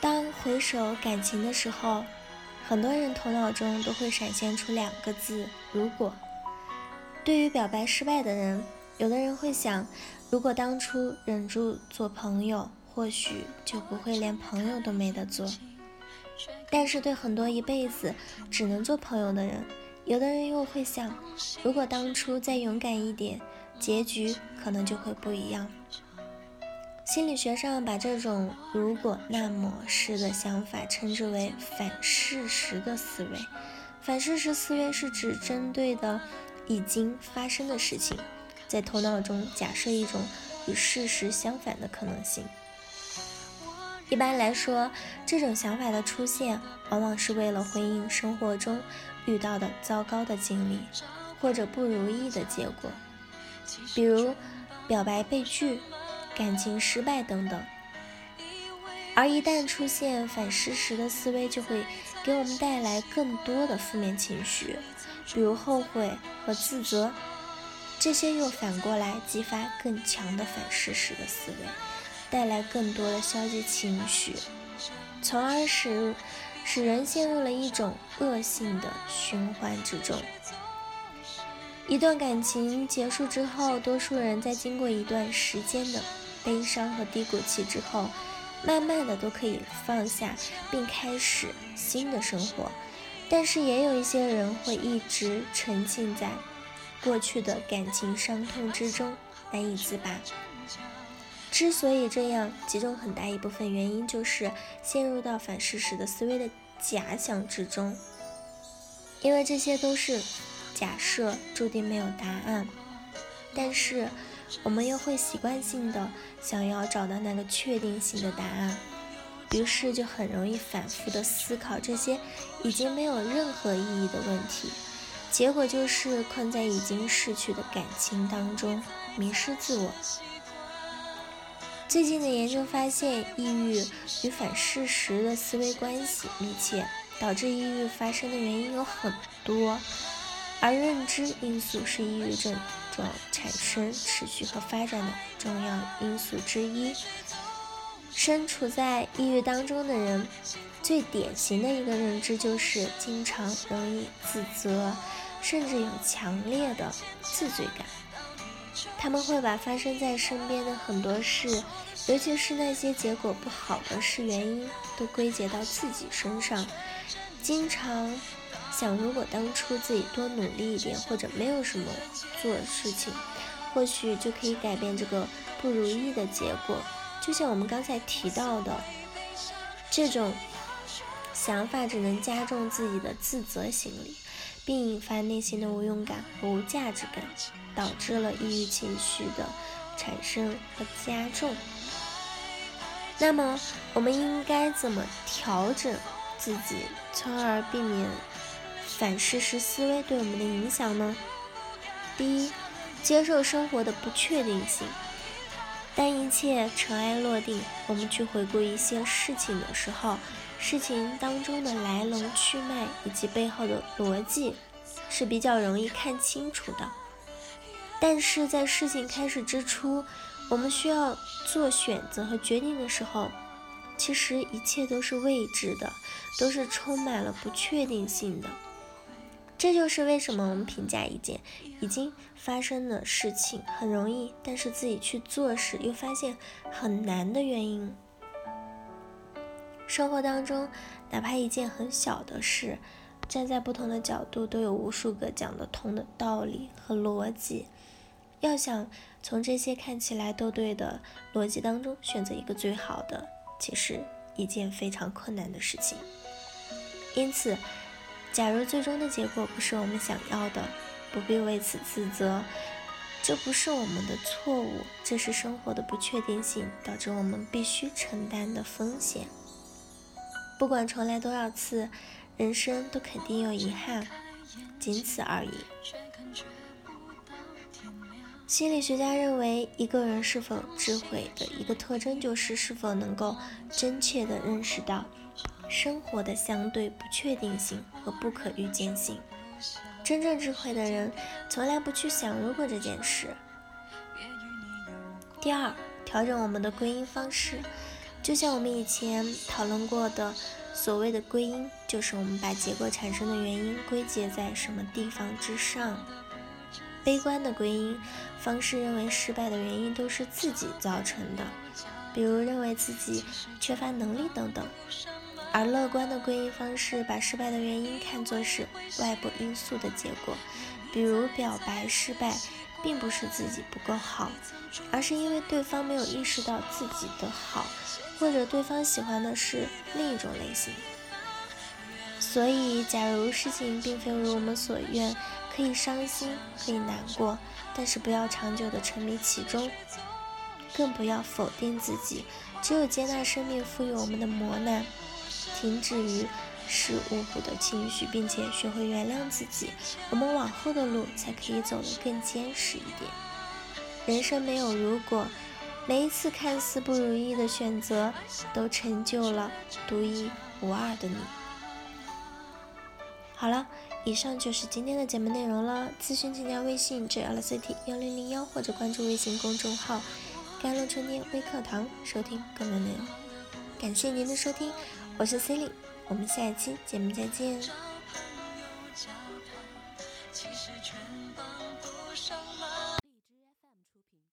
当回首感情的时候，很多人头脑中都会闪现出两个字：如果。对于表白失败的人，有的人会想，如果当初忍住做朋友，或许就不会连朋友都没得做。但是对很多一辈子只能做朋友的人，有的人又会想，如果当初再勇敢一点，结局可能就会不一样。心理学上把这种“如果那么”是的想法称之为反事实的思维。反事实思维是指针对的已经发生的事情，在头脑中假设一种与事实相反的可能性。一般来说，这种想法的出现，往往是为了回应生活中遇到的糟糕的经历，或者不如意的结果，比如表白被拒。感情失败等等，而一旦出现反事实的思维，就会给我们带来更多的负面情绪，比如后悔和自责。这些又反过来激发更强的反事实的思维，带来更多的消极情绪，从而使使人陷入了一种恶性的循环之中。一段感情结束之后，多数人在经过一段时间的。悲伤和低谷期之后，慢慢的都可以放下，并开始新的生活。但是也有一些人会一直沉浸在过去的感情伤痛之中，难以自拔。之所以这样，其中很大一部分原因就是陷入到反事实的思维的假想之中，因为这些都是假设，注定没有答案。但是。我们又会习惯性的想要找到那个确定性的答案，于是就很容易反复的思考这些已经没有任何意义的问题，结果就是困在已经逝去的感情当中，迷失自我。最近的研究发现，抑郁与反事实的思维关系密切，导致抑郁发生的原因有很多，而认知因素是抑郁症。产生、持续和发展的重要因素之一。身处在抑郁当中的人，最典型的一个认知就是经常容易自责，甚至有强烈的自罪感。他们会把发生在身边的很多事，尤其是那些结果不好的事，原因都归结到自己身上，经常。想，如果当初自己多努力一点，或者没有什么做事情，或许就可以改变这个不如意的结果。就像我们刚才提到的，这种想法只能加重自己的自责心理，并引发内心的无用感和无价值感，导致了抑郁情绪的产生和加重。那么，我们应该怎么调整自己，从而避免？反事实思维对我们的影响呢？第一，接受生活的不确定性。当一切尘埃落定，我们去回顾一些事情的时候，事情当中的来龙去脉以及背后的逻辑是比较容易看清楚的。但是在事情开始之初，我们需要做选择和决定的时候，其实一切都是未知的，都是充满了不确定性的。这就是为什么我们评价一件已经发生的事情很容易，但是自己去做时又发现很难的原因。生活当中，哪怕一件很小的事，站在不同的角度，都有无数个讲得通的道理和逻辑。要想从这些看起来都对的逻辑当中选择一个最好的，其实一件非常困难的事情。因此。假如最终的结果不是我们想要的，不必为此自责，这不是我们的错误，这是生活的不确定性导致我们必须承担的风险。不管重来多少次，人生都肯定有遗憾，仅此而已。心理学家认为，一个人是否智慧的一个特征，就是是否能够真切地认识到。生活的相对不确定性和不可预见性。真正智慧的人从来不去想如果这件事。第二，调整我们的归因方式，就像我们以前讨论过的，所谓的归因，就是我们把结果产生的原因归结在什么地方之上。悲观的归因方式认为失败的原因都是自己造成的，比如认为自己缺乏能力等等；而乐观的归因方式把失败的原因看作是外部因素的结果，比如表白失败并不是自己不够好，而是因为对方没有意识到自己的好，或者对方喜欢的是另一种类型。所以，假如事情并非如我们所愿。可以伤心，可以难过，但是不要长久的沉迷其中，更不要否定自己。只有接纳生命赋予我们的磨难，停止于事无补的情绪，并且学会原谅自己，我们往后的路才可以走得更坚实一点。人生没有如果，每一次看似不如意的选择，都成就了独一无二的你。好了。以上就是今天的节目内容了。咨询请加微信 j l c t 幺零零幺或者关注微信公众号“甘露春天微课堂”收听更多内容。感谢您的收听，我是 c e l i n e 我们下一期节目再见。